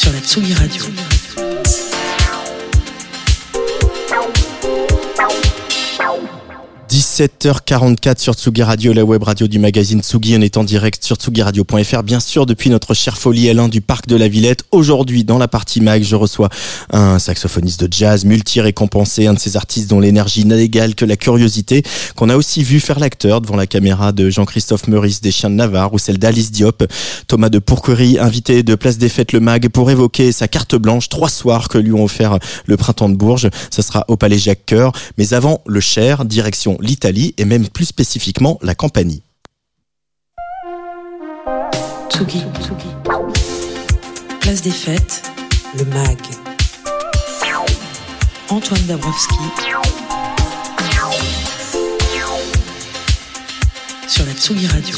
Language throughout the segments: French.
Sur la Tsugi Radio. 17h44 sur Tsugi Radio, la web radio du magazine Tsugi. On est en direct sur tsugiradio.fr, bien sûr, depuis notre chère folie Alain du Parc de la Villette. Aujourd'hui, dans la partie mag, je reçois un saxophoniste de jazz multi-récompensé, un de ces artistes dont l'énergie n'a d'égal que la curiosité, qu'on a aussi vu faire l'acteur devant la caméra de Jean-Christophe Meurice des Chiens de Navarre ou celle d'Alice Diop. Thomas de Pourquerie, invité de Place des Fêtes le Mag pour évoquer sa carte blanche, trois soirs que lui ont offert le printemps de Bourges. Ce sera au Palais Jacques Coeur. Mais avant, le Cher, direction l'Italie et même plus spécifiquement la Campanie. Tsugi. Place des fêtes, le MAG. Antoine Dabrowski. Sur la Tsugi Radio.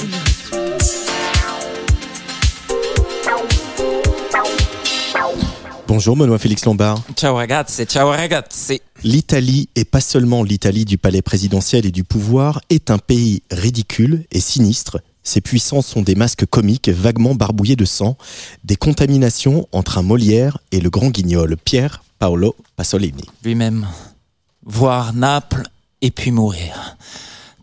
Bonjour Benoît Félix Lombard. Ciao ragazzi, ciao ragazzi. L'Italie, et pas seulement l'Italie du palais présidentiel et du pouvoir, est un pays ridicule et sinistre. Ses puissances sont des masques comiques vaguement barbouillés de sang, des contaminations entre un Molière et le grand guignol Pierre Paolo Pasolini. Lui-même. Voir Naples et puis mourir.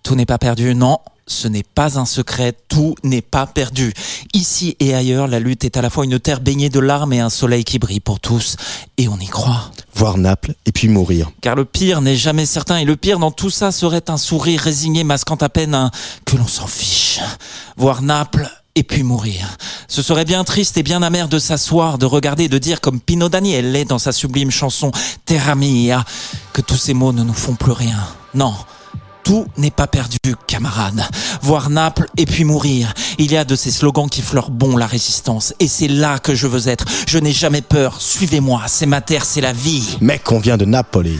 Tout n'est pas perdu, non. Ce n'est pas un secret, tout n'est pas perdu. Ici et ailleurs, la lutte est à la fois une terre baignée de larmes et un soleil qui brille pour tous. Et on y croit. Voir Naples et puis mourir. Car le pire n'est jamais certain, et le pire dans tout ça serait un sourire résigné masquant à peine un que l'on s'en fiche. Voir Naples et puis mourir. Ce serait bien triste et bien amer de s'asseoir, de regarder et de dire comme Pino Daniel l'est dans sa sublime chanson Terra Mia, que tous ces mots ne nous font plus rien. Non. Tout n'est pas perdu, camarades. Voir Naples et puis mourir. Il y a de ces slogans qui fleurent bon la résistance. Et c'est là que je veux être. Je n'ai jamais peur. Suivez-moi. C'est ma terre, c'est la vie. Mec, on vient de Napoli.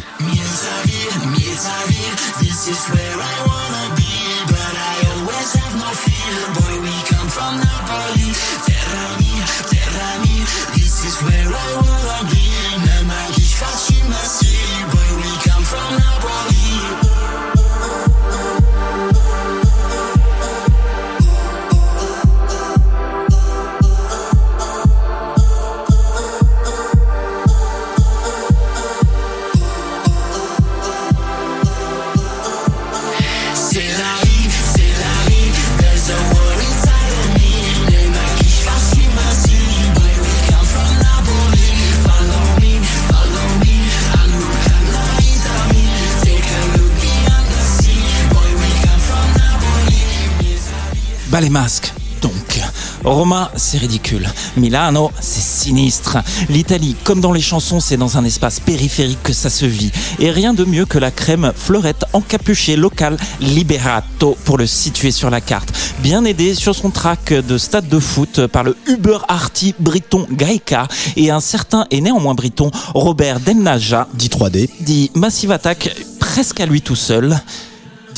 Les masques. Donc, Roma, c'est ridicule. Milano, c'est sinistre. L'Italie, comme dans les chansons, c'est dans un espace périphérique que ça se vit. Et rien de mieux que la crème fleurette encapuchée locale Liberato pour le situer sur la carte. Bien aidé sur son track de stade de foot par le Uber Arty briton Gaïka et un certain et néanmoins briton Robert Delnaja, Dit 3D, dit Massive Attack presque à lui tout seul.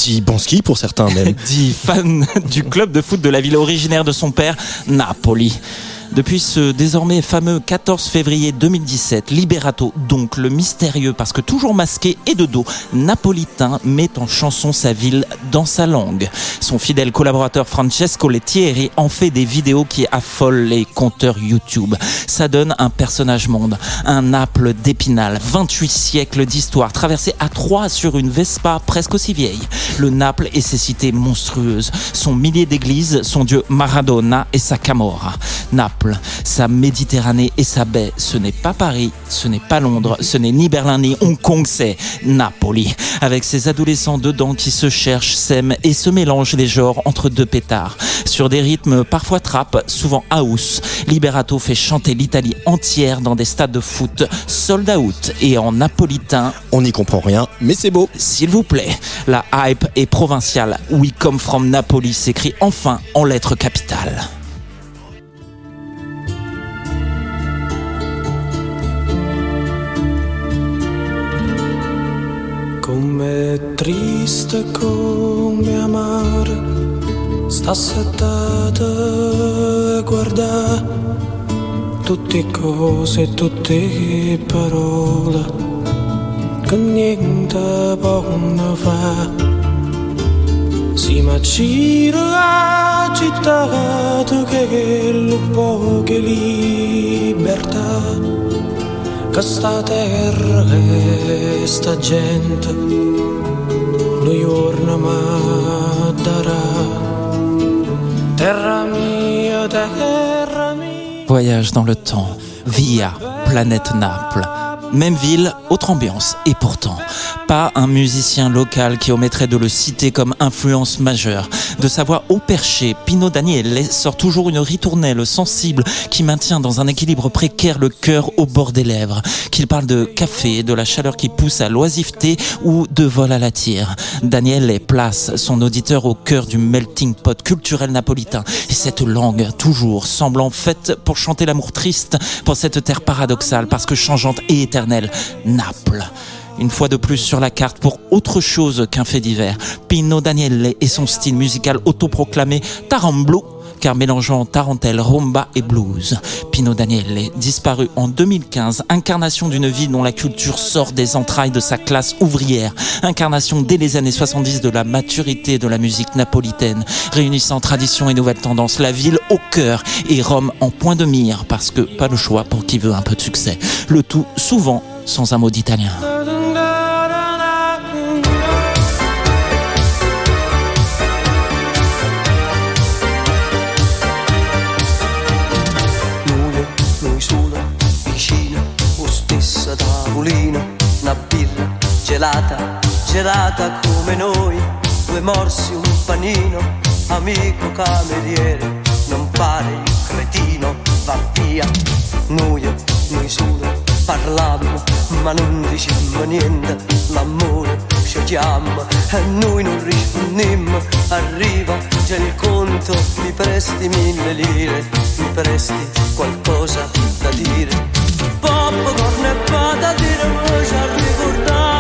Dit Banski pour certains même. dit fan du club de foot de la ville originaire de son père, Napoli. Depuis ce désormais fameux 14 février 2017, Liberato, donc le mystérieux parce que toujours masqué et de dos, napolitain met en chanson sa ville dans sa langue. Son fidèle collaborateur Francesco Lettieri en fait des vidéos qui affolent les compteurs YouTube. Ça donne un personnage monde, un Naples d'Épinal, 28 siècles d'histoire, traversé à trois sur une Vespa presque aussi vieille. Le Naples et ses cités monstrueuses, son millier d'églises, son dieu Maradona et sa Camorra. Naples, sa Méditerranée et sa baie, ce n'est pas Paris, ce n'est pas Londres, ce n'est ni Berlin ni Hong Kong, c'est Napoli. Avec ses adolescents dedans qui se cherchent, s'aiment et se mélangent les genres entre deux pétards. Sur des rythmes parfois trap, souvent house, Liberato fait chanter l'Italie entière dans des stades de foot sold out et en napolitain On n'y comprend rien, mais c'est beau. s'il vous plaît, la hype est provinciale. We come from Napoli s'écrit enfin en lettres capitales. Triste come amare, sta settata e guarda tutte cose, tutte parole che niente possono fare. Si ma gira la città che lo poche libertà che sta terra e sta gente lo giorno ma darà terra mia terra mia Voyage dans le temps, via Planète Naples. Même ville, autre ambiance. Et pourtant, pas un musicien local qui omettrait de le citer comme influence majeure. De sa voix au perché, Pino Daniele sort toujours une ritournelle sensible qui maintient dans un équilibre précaire le cœur au bord des lèvres. Qu'il parle de café, de la chaleur qui pousse à l'oisiveté ou de vol à la tire. Daniele place son auditeur au cœur du melting pot culturel napolitain. Et cette langue, toujours semblant faite pour chanter l'amour triste, pour cette terre paradoxale, parce que changeante et éternelle, Naples. Une fois de plus sur la carte pour autre chose qu'un fait divers. Pino Daniele et son style musical autoproclamé Taramblo, car mélangeant tarentelle, rumba et blues. Pino Daniele, disparu en 2015, incarnation d'une vie dont la culture sort des entrailles de sa classe ouvrière, incarnation dès les années 70 de la maturité de la musique napolitaine, réunissant tradition et nouvelles tendances, la ville au cœur et Rome en point de mire, parce que pas le choix pour qui veut un peu de succès. Le tout souvent sans un mot d'italien. Gelata, gelata come noi, due morsi, un panino, amico cameriere, non pare il cretino, va via. Noi, noi solo, parlammo, ma non dicemmo niente, l'amore ci chiama e noi non rispondemmo, arriva, c'è il conto, mi presti mille lire, mi presti qualcosa da dire. Popcorn e patatine ci a ricordare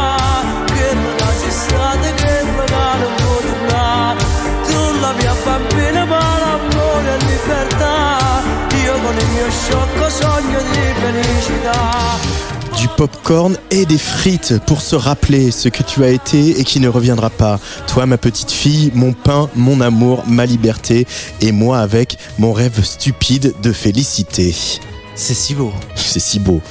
Tu la mia bambina ma l'amore e libertà, io con il mio sciocco sogno di felicità. Du popcorn et des frites pour se rappeler ce que tu as été et qui ne reviendra pas. Toi, ma petite fille, mon pain, mon amour, ma liberté et moi avec mon rêve stupide de félicité. C'est si beau. C'est si beau.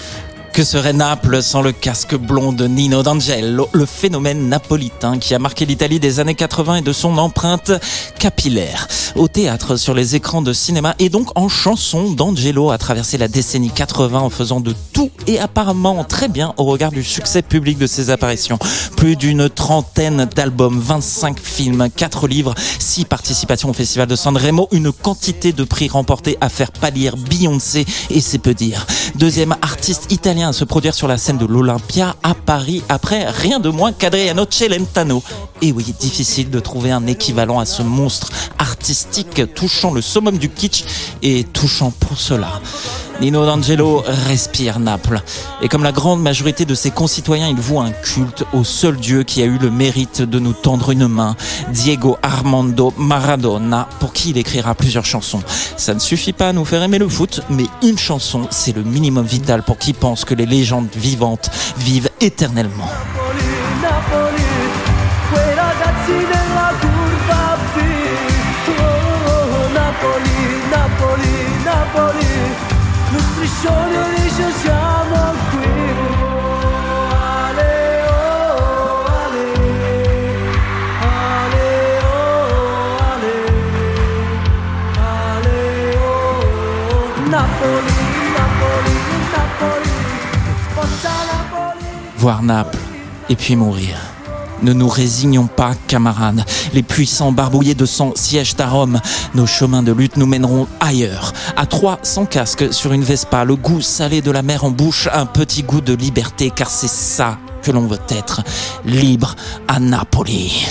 Que serait Naples sans le casque blond de Nino D'Angelo, le phénomène napolitain qui a marqué l'Italie des années 80 et de son empreinte capillaire? Au théâtre, sur les écrans de cinéma et donc en chanson, D'Angelo a traversé la décennie 80 en faisant de tout et apparemment très bien au regard du succès public de ses apparitions. Plus d'une trentaine d'albums, 25 films, 4 livres, 6 participations au Festival de Sanremo, une quantité de prix remportés à faire pâlir Beyoncé et c'est peu dire. Deuxième artiste italien à se produire sur la scène de l'Olympia à Paris après rien de moins qu'Adriano Celentano. Et oui, difficile de trouver un équivalent à ce monstre artistique touchant le summum du kitsch et touchant pour cela. Nino D'Angelo respire Naples. Et comme la grande majorité de ses concitoyens, il voue un culte au seul Dieu qui a eu le mérite de nous tendre une main, Diego Armando Maradona, pour qui il écrira plusieurs chansons. Ça ne suffit pas à nous faire aimer le foot, mais une chanson, c'est le minimum vital pour qui pense que les légendes vivantes vivent éternellement. Voir Naples et puis mourir. Ne nous résignons pas, camarades. Les puissants barbouillés de sang siègent à Rome. Nos chemins de lutte nous mèneront ailleurs. À trois, sans casque, sur une Vespa, le goût salé de la mer en bouche, un petit goût de liberté, car c'est ça que l'on veut être. Libre à Napoli.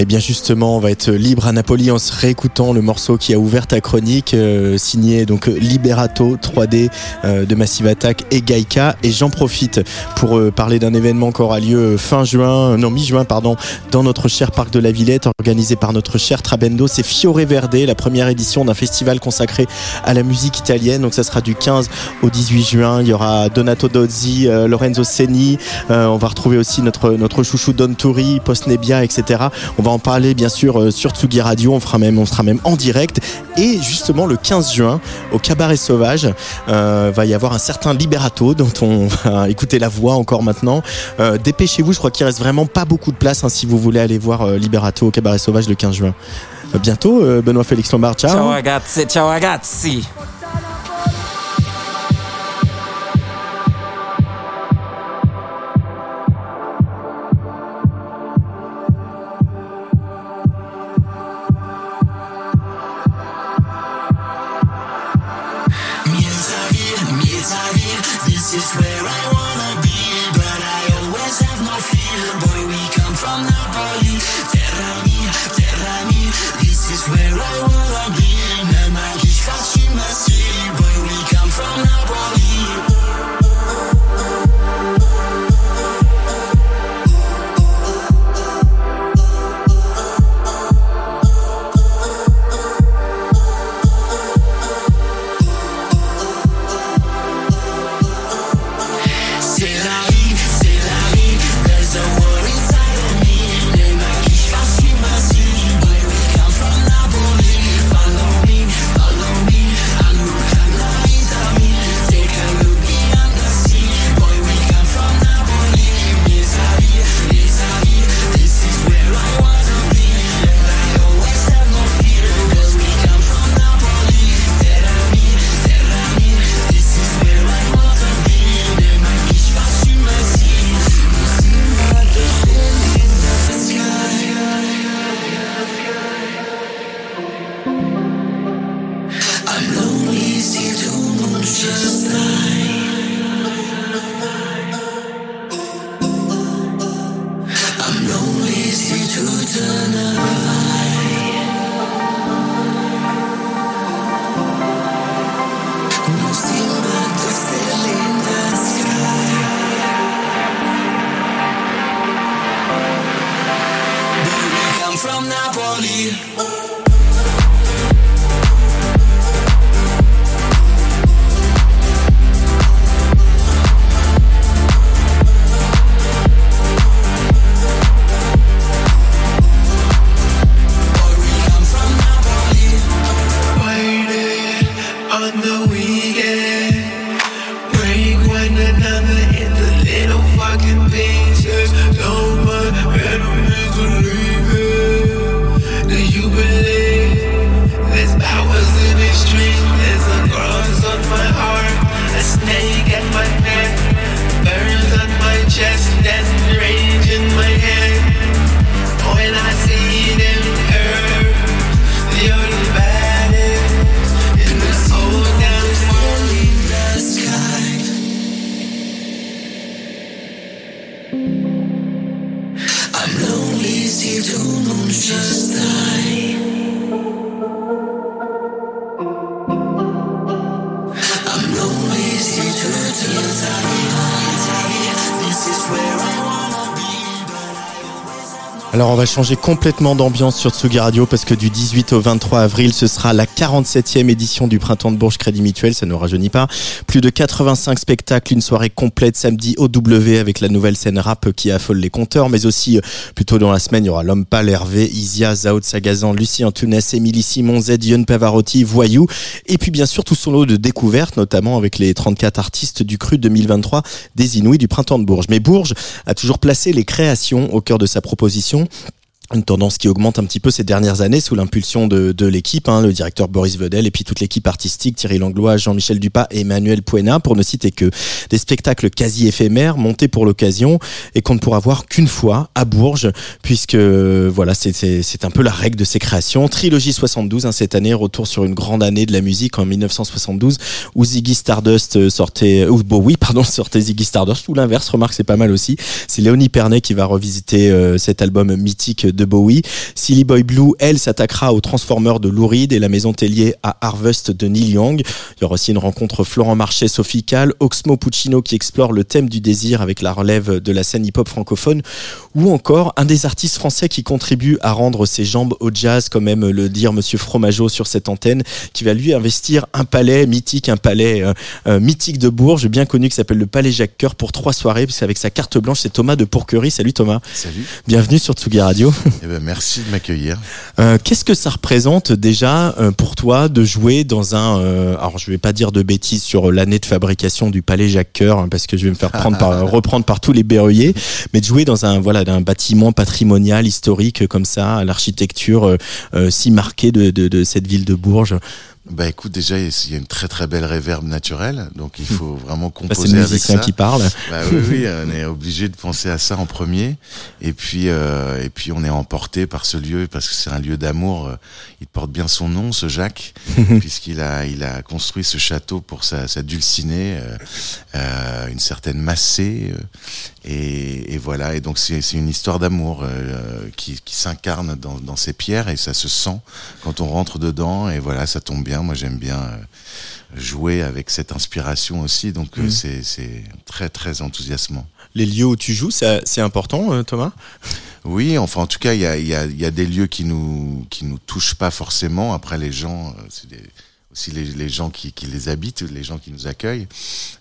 Et bien justement, on va être libre à Napoli en se réécoutant le morceau qui a ouvert ta chronique, euh, signé donc Liberato 3D euh, de Massive Attack et Gaika. Et j'en profite pour euh, parler d'un événement qui aura lieu fin juin, non mi-juin pardon, dans notre cher parc de la Villette, organisé par notre cher Trabendo. C'est Fiore Verde, la première édition d'un festival consacré à la musique italienne. Donc ça sera du 15 au 18 juin. Il y aura Donato Dozzi, Lorenzo Seni. on va retrouver aussi notre notre chouchou Don Turi, Post Nebia, etc. en parler bien sûr sur Tsugi Radio. On fera même on sera même en direct. Et justement le 15 juin au Cabaret Sauvage euh, va y avoir un certain Liberato dont on va écouter la voix encore maintenant. Euh, dépêchez-vous, je crois qu'il reste vraiment pas beaucoup de place hein, si vous voulez aller voir euh, Liberato au Cabaret Sauvage le 15 juin. Euh, bientôt, euh, Benoît Félix Lombard. Ciao. Ciao ragazzi, ciao ragazzi. Va changer complètement d'ambiance sur Tsugi Radio parce que du 18 au 23 avril, ce sera la 47e édition du Printemps de Bourges Crédit Mutuel, ça ne rajeunit pas. Plus de 85 spectacles, une soirée complète samedi au W avec la nouvelle scène rap qui affole les compteurs, mais aussi euh, plutôt dans la semaine, il y aura L'Homme Pâle, Hervé, Isia, Zao de Sagazan, Lucie Antunes, Émilie Simon, Z, Yon Pavarotti, Voyou, et puis bien sûr tout son lot de découvertes, notamment avec les 34 artistes du cru 2023 des Inouïs du Printemps de Bourges. Mais Bourges a toujours placé les créations au cœur de sa proposition une tendance qui augmente un petit peu ces dernières années sous l'impulsion de, de l'équipe, hein, le directeur Boris Vedel et puis toute l'équipe artistique, Thierry Langlois, Jean-Michel Dupas et Emmanuel Puena, pour ne citer que des spectacles quasi éphémères montés pour l'occasion et qu'on ne pourra voir qu'une fois à Bourges, puisque euh, voilà, c'est- un peu la règle de ces créations. Trilogie 72, hein, cette année, retour sur une grande année de la musique en 1972, où Ziggy Stardust euh, sortait, ou Bowie, pardon, sortait Ziggy Stardust, ou l'inverse, remarque, c'est pas mal aussi. C'est Léonie Pernet qui va revisiter euh, cet album mythique de Bowie. Silly Boy Blue, elle, s'attaquera aux Transformers de Lou Reed et la maison Tellier à Harvest de Neil Young. Il y aura aussi une rencontre Florent Marchais, Sophie Calle, Oxmo Puccino qui explore le thème du désir avec la relève de la scène hip-hop francophone ou encore un des artistes français qui contribue à rendre ses jambes au jazz, comme aime le dire Monsieur Fromageau sur cette antenne, qui va lui investir un palais mythique, un palais euh, euh, mythique de Bourges, bien connu, qui s'appelle le Palais Jacques Coeur pour trois soirées, puisque avec sa carte blanche, c'est Thomas de Pourquerie. Salut Thomas, Salut. bienvenue sur Tsugi Radio. Eh ben, merci de m'accueillir. Euh, Qu'est-ce que ça représente déjà euh, pour toi de jouer dans un, euh, alors je vais pas dire de bêtises sur l'année de fabrication du Palais Jacques Coeur, hein, parce que je vais me faire prendre par, reprendre par tous les berruyers, mais de jouer dans un voilà d'un bâtiment patrimonial historique comme ça, à l'architecture euh, euh, si marquée de, de, de cette ville de Bourges. Bah écoute, déjà, il y a une très très belle réverbe naturelle, donc il faut vraiment c'est composer le avec musicien ça. qui parle. Bah oui, oui, on est obligé de penser à ça en premier. Et puis, euh, et puis, on est emporté par ce lieu parce que c'est un lieu d'amour. euh, Il porte bien son nom, ce Jacques, puisqu'il a, il a construit ce château pour sa, sa dulcinée, euh, euh, une certaine Massé. Euh, et, et voilà. Et donc, c'est une histoire d'amour euh, qui, qui s'incarne dans, dans ces pierres et ça se sent quand on rentre dedans. Et voilà, ça tombe bien. Moi, j'aime bien. euh, jouer avec cette inspiration aussi donc euh, Mhm. c'est très très enthousiasmant Les lieux où tu joues, c'est important, euh, Thomas? Oui enfin en tout cas il y a, y, a, y a des lieux qui nous qui nous touchent pas forcément après les gens euh, c'est des- aussi les, les gens qui, qui les habitent les gens qui nous accueillent.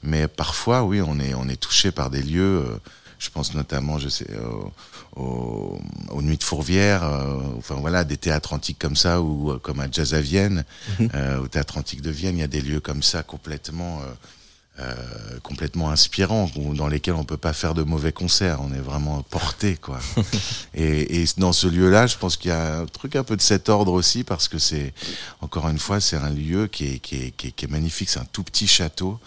Mais parfois oui on est on est touché par des lieux euh, je pense notamment je sais au- au- aux nuits de Fourvière, euh, enfin voilà, des théâtres antiques comme ça, ou euh, comme à Jazz à Vienne, euh, au théâtre antique de Vienne, il y a des lieux comme ça complètement, euh, complètement inspirants, dans lesquels on peut pas faire de mauvais concerts. On est vraiment porté, quoi. et, et dans ce lieu-là, je pense qu'il y a un truc un peu de cet ordre aussi, parce que c'est, encore une fois, c'est un lieu qui est, qui est, qui est, qui est magnifique. C'est un tout petit château.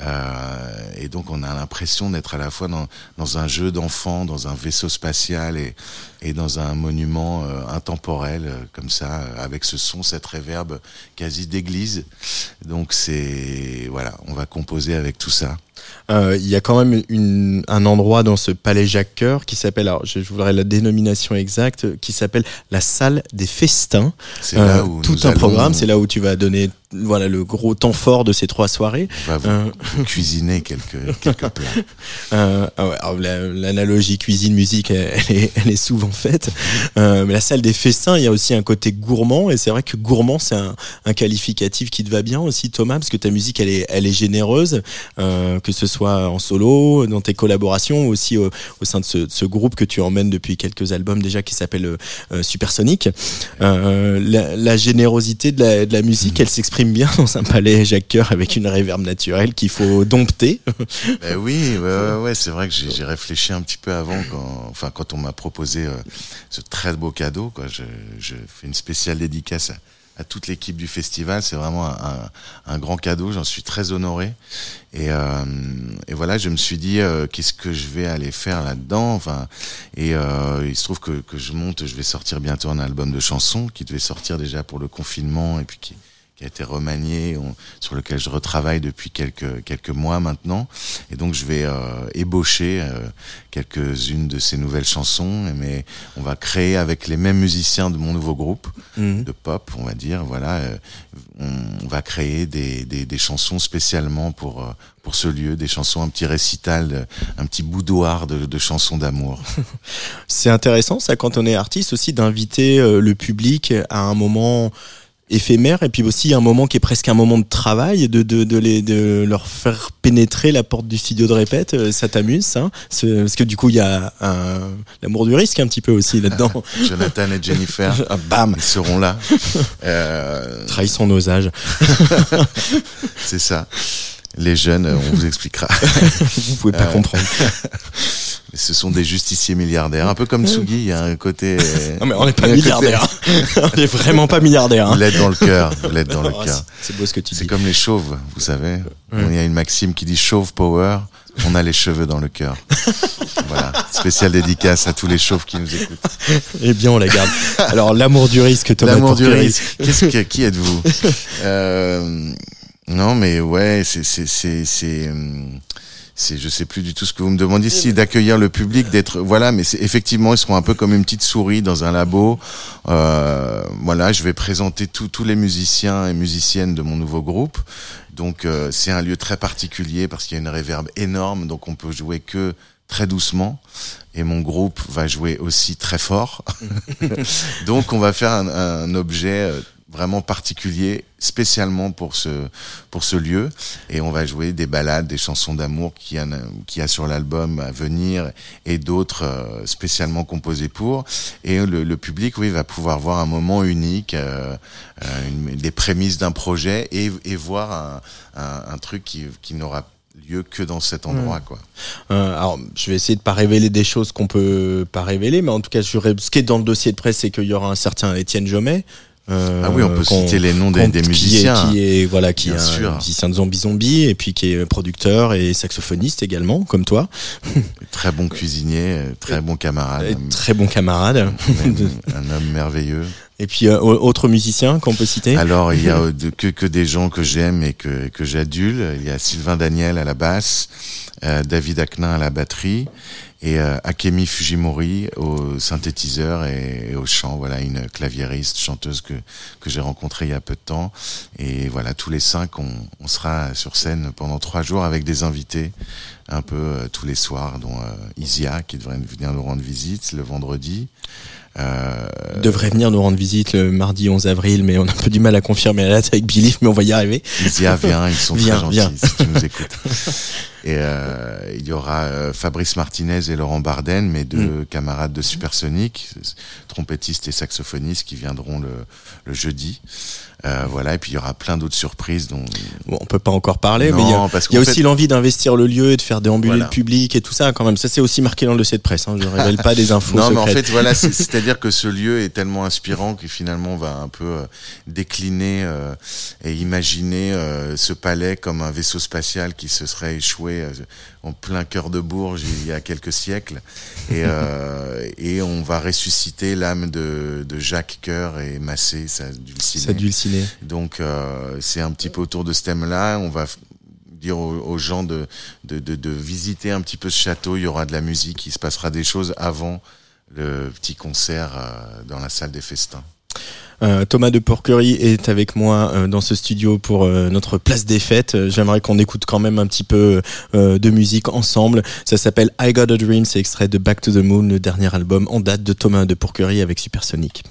Euh, et donc on a l'impression d'être à la fois dans, dans un jeu d'enfant, dans un vaisseau spatial et, et dans un monument euh, intemporel euh, comme ça, avec ce son, cette réverbe quasi d'église. Donc c'est voilà, on va composer avec tout ça. Euh, il y a quand même une, un endroit dans ce palais Jacques Coeur qui s'appelle, alors je je voudrais la dénomination exacte, qui s'appelle la salle des festins. C'est Euh, là où tout nous un allons- programme, c'est là où tu vas donner voilà le gros temps fort de ces trois soirées. vous, Euh. vous quelques quelques plats. Euh, ah la- L'analogie cuisine-musique, elle, elle est, elle est souvent faite. Euh, mais la salle des festins, il y a aussi un côté gourmand, et c'est vrai que gourmand, c'est un, un qualificatif qui te va bien aussi, Thomas, parce que ta musique, elle est, elle est généreuse, que ce soit en solo, dans tes collaborations, ou aussi au, au sein de ce, de ce groupe que tu emmènes depuis quelques albums déjà, qui s'appelle Supersonic. La, la générosité de la, de la musique, elle s'exprime bien dans un palais Jacques Coeur avec une réverbe naturelle qu'il faut dompter. Ben oui, ouais, c'est vrai que j'ai réfléchi un petit peu avant, quand, enfin quand on m'a proposé euh, ce très beau cadeau, quoi. Je, fais une spéciale dédicace à, toute l'équipe du festival. C'est vraiment un, grand cadeau. J'en suis très honoré. Et, euh, voilà, je me suis dit euh, qu'est-ce que je vais aller faire là-dedans? Enfin, et il se trouve que, que je monte, je vais sortir bientôt un album de chansons qui devait sortir déjà pour le confinement et puis qui qui a été remanié, on- sur lequel je retravaille depuis quelques quelques mois maintenant. Et donc je vais euh, ébaucher euh, quelques-unes de ces nouvelles chansons, mais on va créer avec les mêmes musiciens de mon nouveau groupe de pop, on va dire. Voilà, euh, on, on va créer des, des, des chansons spécialement pour euh, pour ce lieu, des chansons, un petit récital, de- un petit boudoir de, de chansons d'amour. C'est intéressant ça quand on est artiste aussi d'inviter euh, le public à un moment éphémère et puis aussi un moment qui est presque un moment de travail de de de, les, de leur faire pénétrer la porte du studio de répète Euh, ça t'amuse ça C'est- parce que du coup il y a un l'amour du risque un petit peu aussi là-dedans Jonathan et Jennifer, Ah, bam ils seront là. Euh, trahissons nos âges C'est ça. Les jeunes, euh, on vous expliquera. vous pouvez pas Euh, comprendre Mais ce sont des justiciers milliardaires, un peu comme Tsugi. Il y a un côté. euh, non mais on n'est pas milliardaire on est vraiment pas milliardaire Vous hein. l'êtes dans le cœur. Vous l'êtes dans le Oh, cœur. c'est- c'est beau ce que tu C'est dis comme les chauves, vous savez. Il y a une maxime qui dit chauve power. On a les cheveux dans le cœur. voilà. Spéciale dédicace à tous les chauves qui nous écoutent. eh bien on la garde alors l'amour du risque Thomas L'amour du risque. Qu'est-ce que, qui êtes-vous euh, Non, mais ouais, c'est c'est c'est c'est hum, c'est, je sais plus du tout ce que vous me demandiez, si d'accueillir le public, d'être, voilà, mais c'est effectivement, ils seront un peu comme une petite souris dans un labo. Euh, voilà, je vais présenter tous tous les musiciens et musiciennes de mon nouveau groupe. Donc euh, c'est un lieu très particulier parce qu'il y a une réverbe énorme, donc on peut jouer que très doucement et mon groupe va jouer aussi très fort. donc on va faire un, un objet euh, vraiment particulier spécialement pour ce pour ce lieu. Et on va jouer des ballades des chansons d'amour qui a qui a sur l'album à venir et d'autres euh, spécialement composées pour. Et le, le public oui va pouvoir voir un moment unique euh, euh, une- des prémices d'un projet et, et voir un, un, un truc qui qui n'aura lieu que dans cet endroit quoi. Euh, alors, je vais essayer de pas révéler des choses qu'on peut pas révéler, mais en tout cas, je, ce qui est dans le dossier de presse, c'est qu'il y aura un certain Étienne Jomet. Euh, ah oui on peut qu'on- citer les noms des, des qui est- musiciens qui est, voilà, qui Bien est un sûr. musicien de Zombie Zombie, et puis qui est producteur et saxophoniste également, comme toi. très bon cuisinier euh, très bon camarade Et très bon camarade. un, un homme merveilleux et puis, euh, autre musicien qu'on peut citer? Alors, il y a euh, que, que des gens que j'aime et que, que j'adule. Il y a Sylvain Daniel à la basse, euh, David Aknin à la batterie et euh, Akemi Fujimori au synthétiseur et, au chant. Voilà, une claviériste, chanteuse que, que j'ai rencontrée il y a peu de temps. Et voilà, tous les cinq, on, on sera sur scène pendant trois jours avec des invités un peu euh, tous les soirs, dont euh, Isia qui devrait venir nous rendre visite le vendredi. Euh, devrait venir nous rendre visite le mardi 11 avril, mais on a un peu du mal à confirmer la date avec Billy, mais on va y arriver. Isia, viens, ils sont Viens, très gentils viens. si tu nous écoutes. Et euh, il y aura euh, Fabrice Martinez et Laurent Barden, mes deux Mm. camarades de Supersonic, trompettistes et saxophonistes qui viendront le, le jeudi. Euh, voilà, et puis il y aura plein d'autres surprises dont Bon, on peut pas encore parler, Non, mais il y a, parce y a aussi l'envie d'investir le lieu et de faire déambuler Voilà. le public et tout ça quand même. Ça c'est aussi marqué dans le dossier de presse. Hein. Je révèle pas des infos Non, mais en fait, voilà, c'est- c'est-à-dire que ce lieu est tellement inspirant que finalement, on va un peu euh, décliner euh, et imaginer euh, ce palais comme un vaisseau spatial qui se serait échoué euh, en plein cœur de Bourges il y a quelques siècles. Et, euh, et on va ressusciter l'âme de, de Jacques Coeur et Massé. Ça dulciné. Donc, euh, c'est un petit peu autour de ce thème-là. On va dire aux, aux gens de, de, de, de visiter un petit peu ce château. Il y aura de la musique, il se passera des choses avant le petit concert euh, dans la salle des festins. Euh, Thomas de Porquerie est avec moi euh, dans ce studio pour euh, notre place des fêtes. J'aimerais qu'on écoute quand même un petit peu de musique ensemble. Ça s'appelle I Got a Dream, c'est extrait de Back to the Moon, le dernier album en date de Thomas de Porquerie avec Supersonic.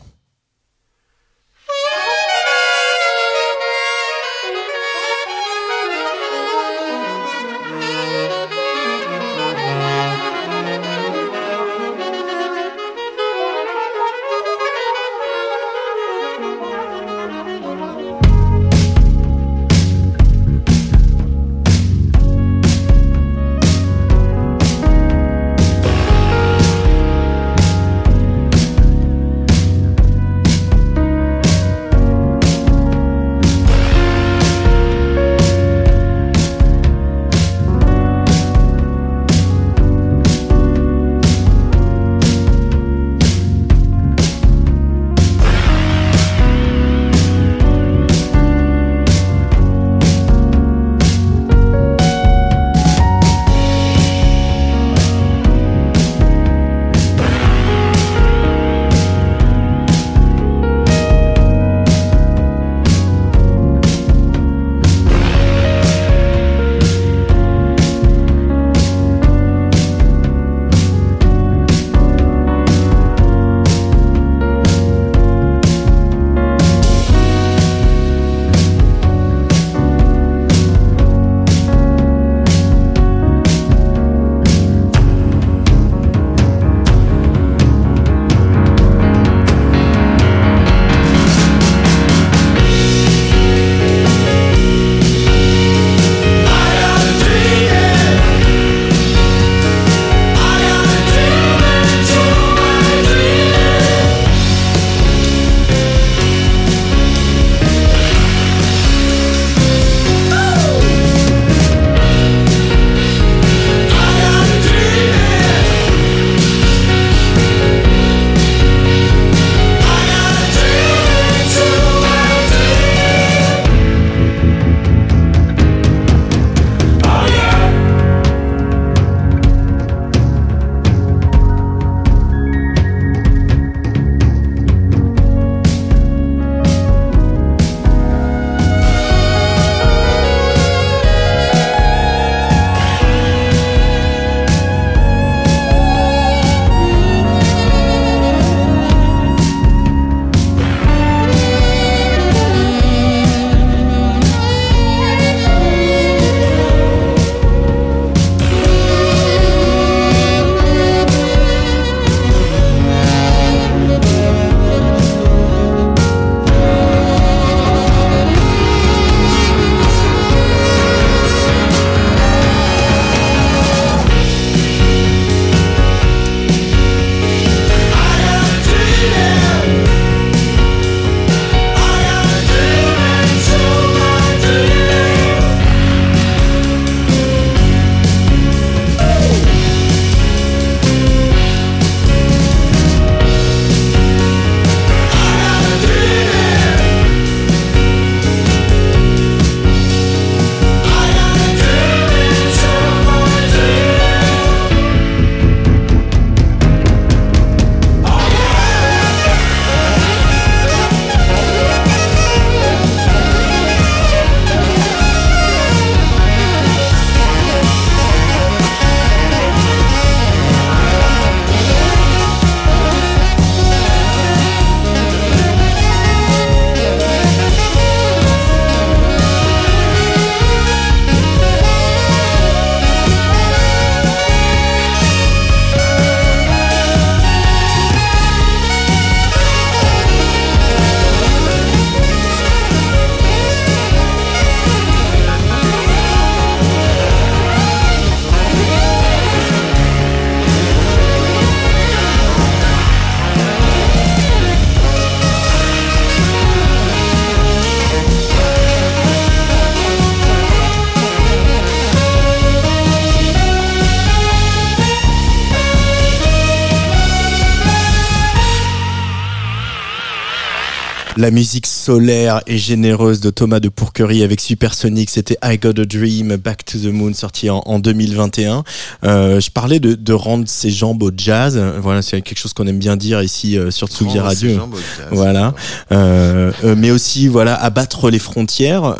La musique solaire et généreuse de Thomas de Pourquerie avec Supersonic. C'était I Got a Dream, Back to the Moon, sorti en, en 2021. Euh, je parlais de, de rendre ses jambes au jazz. Voilà, c'est quelque chose qu'on aime bien dire ici euh, sur Tsugi Prendre ses Radio. jambes au jazz. Voilà. Euh, euh, mais aussi voilà abattre les frontières.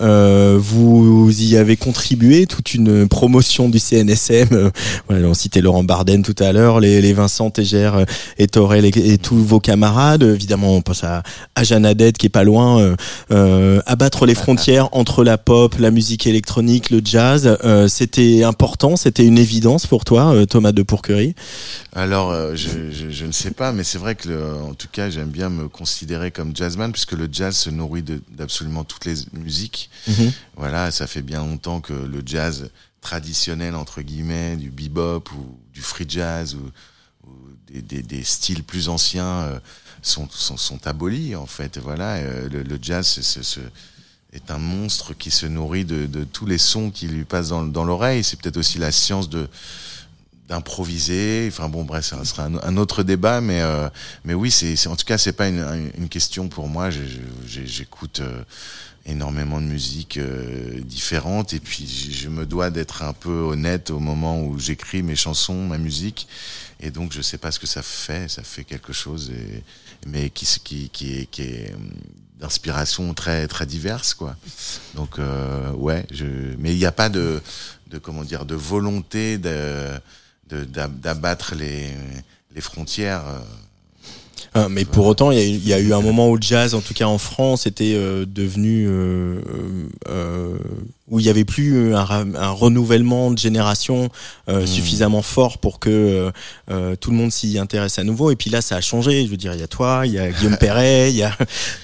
Vous y avez contribué toute une promotion du CNSM. Voilà, on citait Laurent Barden tout à l'heure, les, les Vincent Tégère et Torel et, et tous vos camarades. Évidemment, on pense à, à Jeanne Qui est pas loin. Euh, euh, abattre les frontières entre la pop, la musique électronique, le jazz. euh, c'était important, c'était une évidence pour toi, euh, Thomas de Pourquerie? Alors, euh, je, je, je ne sais pas, mais c'est vrai que, le- en tout cas, j'aime bien me considérer comme jazzman, puisque le jazz se nourrit d'absolument toutes les musiques. Mhm. Voilà, ça fait bien longtemps que le jazz traditionnel, entre guillemets, du bebop ou du free jazz ou, ou des, des, des styles plus anciens euh, sont, sont, sont abolis, en fait. Voilà, euh, le, le jazz c'est- c'est- c'est- est un monstre qui se nourrit de, de tous les sons qui lui passent dans, dans l'oreille. C'est peut-être aussi la science de d'improviser. Enfin bon, bref, ça sera un, autre débat, mais euh, mais oui, c'est en tout cas c'est pas une, une question pour moi. J'écoute euh, énormément de musique euh, différente et puis je me dois d'être un peu honnête au moment où j'écris mes chansons, ma musique. Et donc je sais pas ce que ça fait. Ça fait quelque chose, et, mais qui qui qui est qui est hum, d'inspiration très très diverse quoi. Donc euh, ouais, je mais il n'y a pas de de comment dire de volonté de de- d'abattre les les frontières. Euh. Ah, mais pour autant, il y, a eu- il y a eu un moment où le jazz, en tout cas en France, était euh, devenu euh, euh, euh, où il y avait plus un, ra- un renouvellement de génération euh, Mm. suffisamment fort pour que euh, euh, tout le monde s'y intéresse à nouveau. Et puis là, ça a changé. Je veux dire, il y a toi, il y a Guillaume Perret, il y a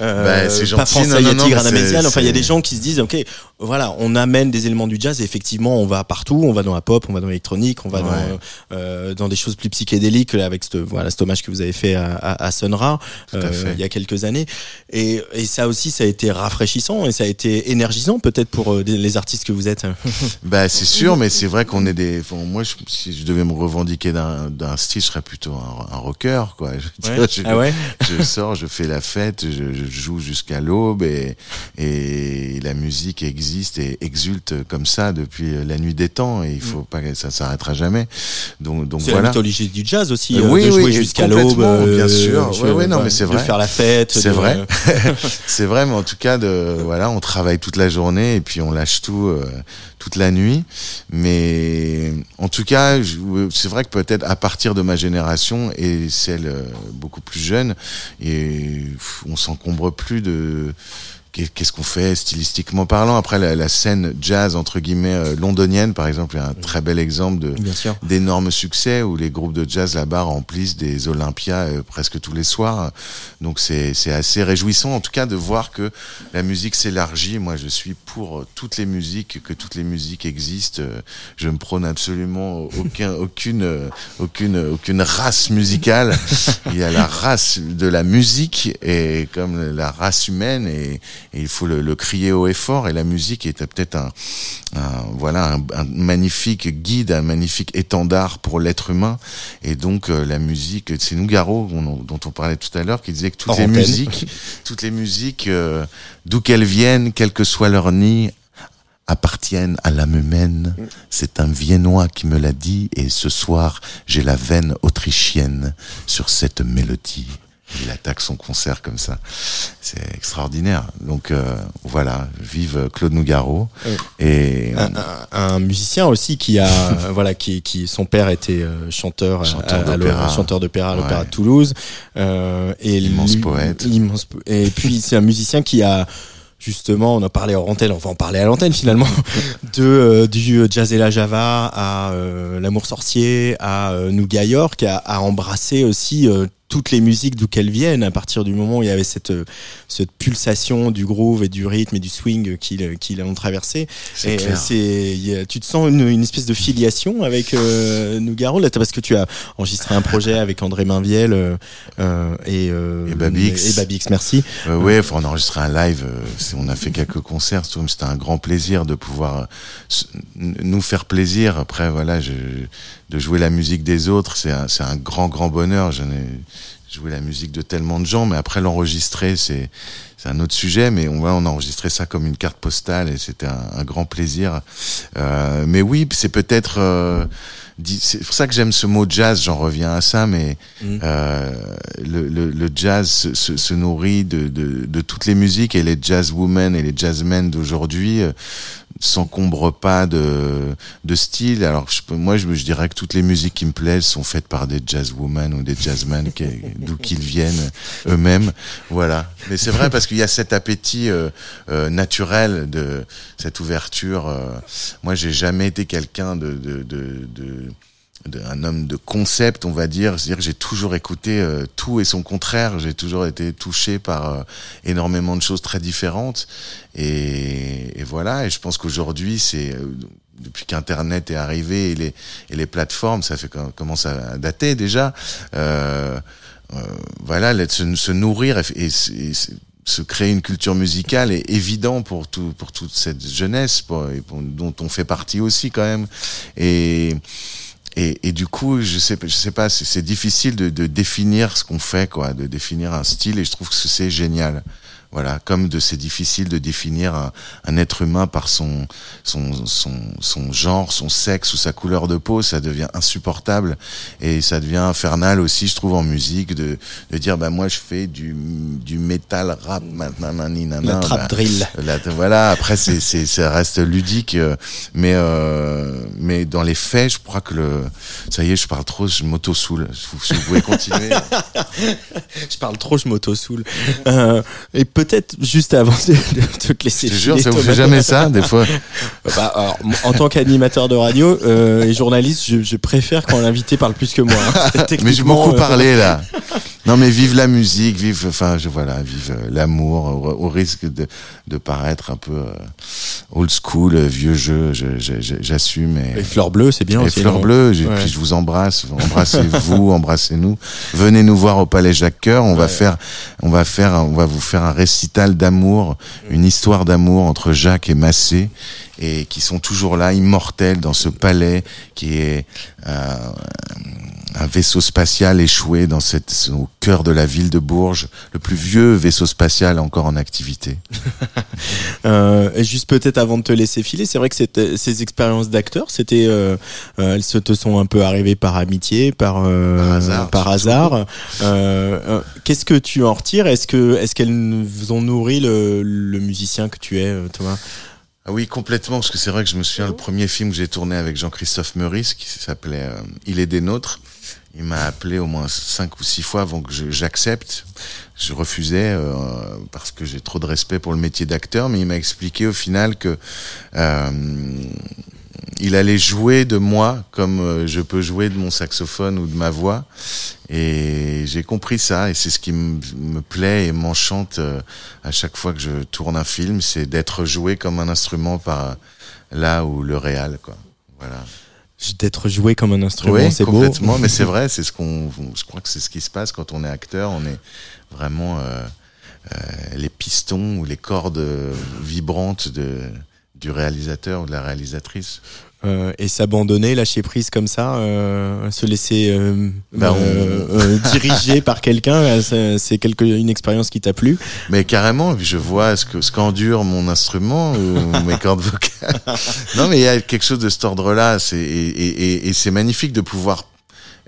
euh, Bah, c'est pas gentil. français, il y a c'est- Enfin, il y a des gens qui se disent, ok, voilà, on amène des éléments du jazz. Et effectivement, on va partout. On va dans la pop, on va dans l'électronique, on va Ouais. dans euh, dans des choses plus psychédéliques avec ce voilà cet hommage que vous avez fait à, à, à Sun Ra Tout à euh, il y a quelques années et, et ça aussi ça a été rafraîchissant et ça a été énergisant peut-être pour euh, les artistes que vous êtes Bah c'est sûr, mais c'est vrai qu'on est des. enfin, moi, je- si je devais me revendiquer d'un style, je serais plutôt un, un rocker, quoi. Je, ah ouais? je sors, je fais la fête, je, je joue jusqu'à l'aube et, et la musique existe et exulte comme ça depuis la nuit des temps et il faut pas que ça s'arrêtera jamais. Donc, donc Mm. c'est voilà. la mythologie du jazz aussi Euh, euh, oui, de jouer oui, jusqu'à l'aube bien euh, sûr. Ouais, ouais, non, mais c'est de vrai. faire la fête C'est de- vrai. c'est vrai, mais en tout cas, de, voilà, on travaille toute la journée et puis on lâche tout euh, toute la nuit. Mais en tout cas, c'est vrai que peut-être à partir de ma génération et celle euh, beaucoup plus jeune, et on s'encombre plus de qu'est-ce qu'on fait stylistiquement parlant? Après, la, la scène jazz entre guillemets euh, londonienne, par exemple, est un très bel exemple d'énormes succès où les groupes de jazz là-bas remplissent des Olympias euh, presque tous les soirs. Donc c'est assez réjouissant en tout cas de voir que la musique s'élargit. Moi je suis pour euh, toutes les musiques, que toutes les musiques existent. Je ne prône absolument aucun aucune aucune aucune race musicale. Il y a la race de la musique et comme la race humaine et, et il faut le, le crier haut et fort et la musique est peut-être un, un- voilà un, un magnifique guide, un magnifique étendard pour l'être humain. Et donc euh, la musique, c'est Nougaro on- dont on parlait tout à l'heure qui disait que toutes les antenne. musiques, toutes les musiques, euh, d'où qu'elles viennent, quel que soit leur nid, appartiennent à l'âme humaine. C'est un Viennois qui me l'a dit et ce soir j'ai la veine autrichienne sur cette mélodie. Il attaque son concert comme ça. C'est extraordinaire. Donc euh, voilà, vive Claude Nougaro. Ouais. Et un, un- un musicien aussi qui a euh, voilà qui, qui son père était euh, chanteur Chanteur à d'opéra. à l'opéra Ouais. de Toulouse euh, et Immense poète. immense po- et puis c'est un musicien qui a justement on a parlé en antenne on va en parler à l'antenne finalement de euh, du jazz et la java à euh, l'amour sorcier à euh, Nougat York à, à embrasser aussi euh, toutes les musiques d'où qu'elles viennent à partir du moment où il y avait cette euh, cette pulsation du groove et du rythme et du swing qu'ils qu'ils ont traversé et euh, c'est, a- tu te sens une, une espèce de filiation avec euh, Nougaro là, parce que tu as enregistré un projet avec André Mainviel euh, euh, et, euh, Et Babix. et Babix, merci. Euh, ouais, faut en enregistrer un live. euh, on a fait quelques concerts. C'était un grand plaisir de pouvoir euh, nous faire plaisir. Après, voilà, je, de jouer la musique des autres, c'est un, c'est un grand, grand bonheur. Je n'ai, jouer la musique de tellement de gens, mais après l'enregistrer, c'est c'est un autre sujet, mais on va on a enregistré ça comme une carte postale et c'était un, un grand plaisir. Euh, mais oui, c'est peut-être euh, c'est pour ça que j'aime ce mot jazz. J'en reviens à ça, mais Mm. euh, le, le, le jazz se, se, se nourrit de, de, de toutes les musiques et les jazz women et les jazzmen d'aujourd'hui s'encombrent pas de, de style. Alors je, moi, je, je dirais que toutes les musiques qui me plaisent sont faites par des jazz women ou des jazzmen, d'où qu'ils viennent eux-mêmes. Voilà. Mais c'est vrai parce qu'il y a cet appétit euh, euh, naturel de cette ouverture. euh. moi, j'ai jamais été quelqu'un de, de, de, de de- un homme de concept, on va dire. C'est-à-dire que j'ai toujours écouté euh, tout et son contraire. J'ai toujours été touché par euh, énormément de choses très différentes. Et, et voilà. Et je pense qu'aujourd'hui, c'est euh, depuis qu'Internet est arrivé et les, et les plateformes, ça fait com- commence à dater déjà. Euh, euh, voilà, se, nourrir et, et, et se créer une culture musicale est évident pour tout pour toute cette jeunesse pour, et pour- dont on fait partie aussi quand même. Et et, et du coup, je sais, je sais pas, c'est difficile de, de définir ce qu'on fait, quoi, de définir un style, et je trouve que c'est génial. Voilà, comme de c'est difficile de définir un, un être humain par son, son son son genre, son sexe ou sa couleur de peau, ça devient insupportable et ça devient infernal aussi, je trouve en musique de de dire bah moi je fais du du métal rap maintenant La trap bah, drill. Là, voilà, après c'est c'est ça reste ludique, euh, mais euh, mais dans les faits, je crois que le ça y est, je parle trop, je m'auto saoule. Si vous pouvez continuer. Je parle trop, je m'auto-soule. Euh, et peut-être juste avant de, de te laisser Je te jure, ça vous fait jamais ça, des fois. Bah, alors, en tant qu'animateur de radio euh, et journaliste, je, je préfère quand l'invité parle plus que moi. hein. Mais j'ai beaucoup euh, parlé là. Non mais vive la musique, vive, enfin je voilà, vive euh, l'amour, au, au risque de, de paraître un peu euh, old school, euh, vieux jeu, je- je- je- j'assume. Et, fleurs bleues, c'est bien et aussi. fleurs non? Ouais. puis je vous embrasse, embrassez-vous, embrassez-nous. Venez nous voir au Palais Jacques Cœur, on va faire, on va faire, on va vous faire un récital d'amour, une histoire d'amour entre Jacques et Massé, et qui sont toujours là, immortels dans ce palais qui est euh, un vaisseau spatial échoué dans cette, au cœur de la ville de Bourges, le plus vieux vaisseau spatial encore en activité. Euh, et juste peut-être avant de te laisser filer, c'est vrai que cette- ces expériences d'acteur, c'était, euh, elles se te sont un peu arrivées par amitié, par Par hasard, par surtout. hasard. Qu'est-ce que tu en retires? Est-ce que est-ce qu'elles vous ont nourri le, le musicien que tu es, Thomas? Ah oui, complètement, parce que c'est vrai que je me souviens, le premier film que j'ai tourné avec Jean-Christophe Meurice, qui s'appelait euh, Il est des nôtres, il m'a appelé au moins cinq ou six fois avant que je- j'accepte. Je refusais euh, parce que j'ai trop de respect pour le métier d'acteur, mais il m'a expliqué au final que euh, il allait jouer de moi comme euh, je peux jouer de mon saxophone ou de ma voix. Et j'ai compris ça, et c'est ce qui me plaît et m'enchante euh, à chaque fois que je tourne un film, c'est d'être joué comme un instrument par euh, là ou le réal, quoi. Voilà. D'être joué comme un instrument, Oui, c'est beau. complètement, mais c'est vrai, c'est ce qu'on, je crois que c'est ce qui se passe quand on est acteur, on est vraiment euh, euh, les pistons ou les cordes vibrantes de du réalisateur ou de la réalisatrice. Euh, et s'abandonner, lâcher prise comme ça, euh, se laisser euh, on- euh, diriger par quelqu'un, c'est- quelque une expérience qui t'a plu? Mais carrément, je vois ce que ce qu'endure mon instrument ou mes cordes vocales. Non, mais il y a quelque chose de cet ordre-là. C'est et, et, et- et c'est magnifique de pouvoir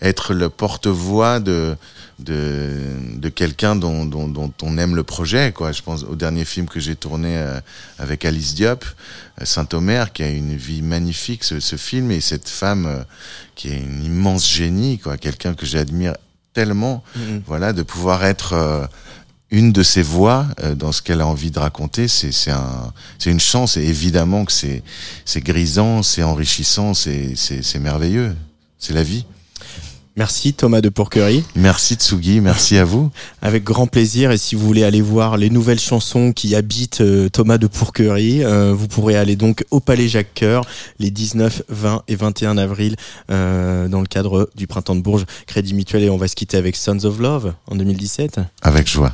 être le porte-voix de de, de quelqu'un dont, dont, dont on aime le projet. Quoi. Je pense au dernier film que j'ai tourné euh, avec Alice Diop, euh, Saint-Omer, qui a une vie magnifique, ce, ce film, et cette femme euh, qui est une immense génie, quoi, quelqu'un que j'admire tellement. Voilà, de pouvoir être euh, une de ses voix euh, dans ce qu'elle a envie de raconter, c'est c'est un c'est une chance et évidemment que c'est c'est grisant, c'est enrichissant, c'est c'est c'est merveilleux. C'est la vie. Merci Thomas de Pourquerie. Merci Tsugi, merci à vous. Avec grand plaisir. Et si vous voulez aller voir les nouvelles chansons qui habitent euh, Thomas de Pourquerie, euh, vous pourrez aller donc au Palais Jacques Cœur les 19, 20 et 21 avril euh, dans le cadre du Printemps de Bourges, Crédit Mutuel. Et on va se quitter avec Sons of Love en 2017. Avec joie.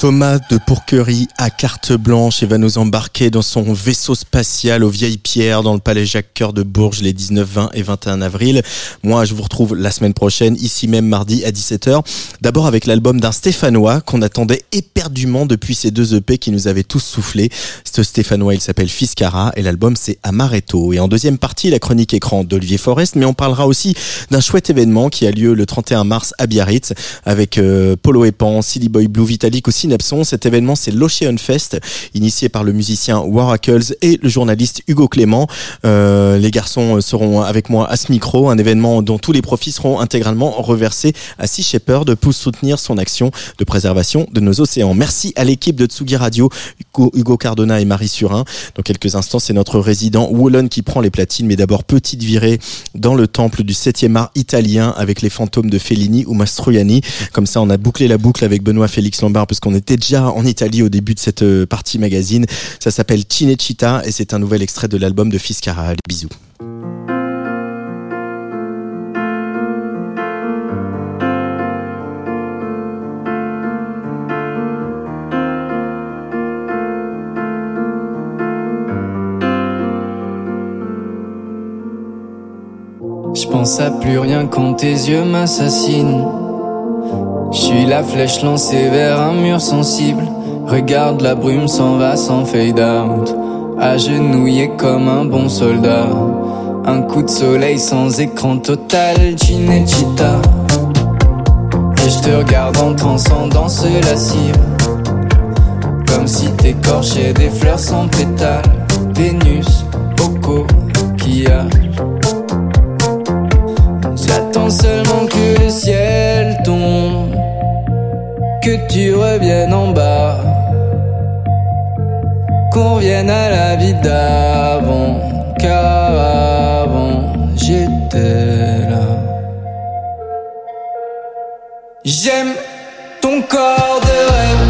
Thomas de Pourquerie à carte blanche et va nous embarquer dans son vaisseau spatial aux vieilles pierres dans le palais Jacques Cœur de Bourges les 19, 20 et 21 avril. Moi, je vous retrouve la semaine prochaine, ici même mardi à 17h. D'abord avec l'album d'un Stéphanois qu'on attendait éperdument depuis ces deux EP qui nous avaient tous soufflé. Ce Stéphanois, il s'appelle Fiscara et l'album c'est Amaretto. Et en deuxième partie, la chronique écran d'Olivier Forest, mais on parlera aussi d'un chouette événement qui a lieu le 31 mars à Biarritz avec euh, Polo Epan, Silly Boy Blue Vitalik aussi Synapson. Cet événement, c'est l'Ocean Fest, initié par le musicien Waracles et le journaliste Hugo Clément. Euh, les garçons seront avec moi à ce micro, un événement dont tous les profits seront intégralement reversés à Sea Shepherd pour soutenir son action de préservation de nos océans. Merci à l'équipe de Tsugi Radio, Hugo, Cardona et Marie Surin. Dans quelques instants, c'est notre résident Wallon qui prend les platines, mais d'abord petite virée dans le temple du 7e art italien avec les fantômes de Fellini ou Mastroianni. Comme ça, on a bouclé la boucle avec Benoît Félix Lombard puisqu'on était déjà en Italie au début de cette euh, partie magazine. Ça s'appelle Cinecittà et c'est un nouvel extrait de l'album de Fiscara. Allez, bisous. À plus rien quand tes yeux m'assassinent. Je suis la flèche lancée vers un mur sensible. Regarde la brume s'en va sans fade out. Agenouillé comme un bon soldat. Un coup de soleil sans écran total, Cinecittà. Et je te regarde en transcendant ce lascive. Comme si t'écorchais des fleurs sans pétales. Vénus au coquillage. J'attends seulement que le ciel tombe, que tu reviennes en bas, qu'on revienne à la vie d'avant, car avant j'étais là. J'aime ton corps de rêve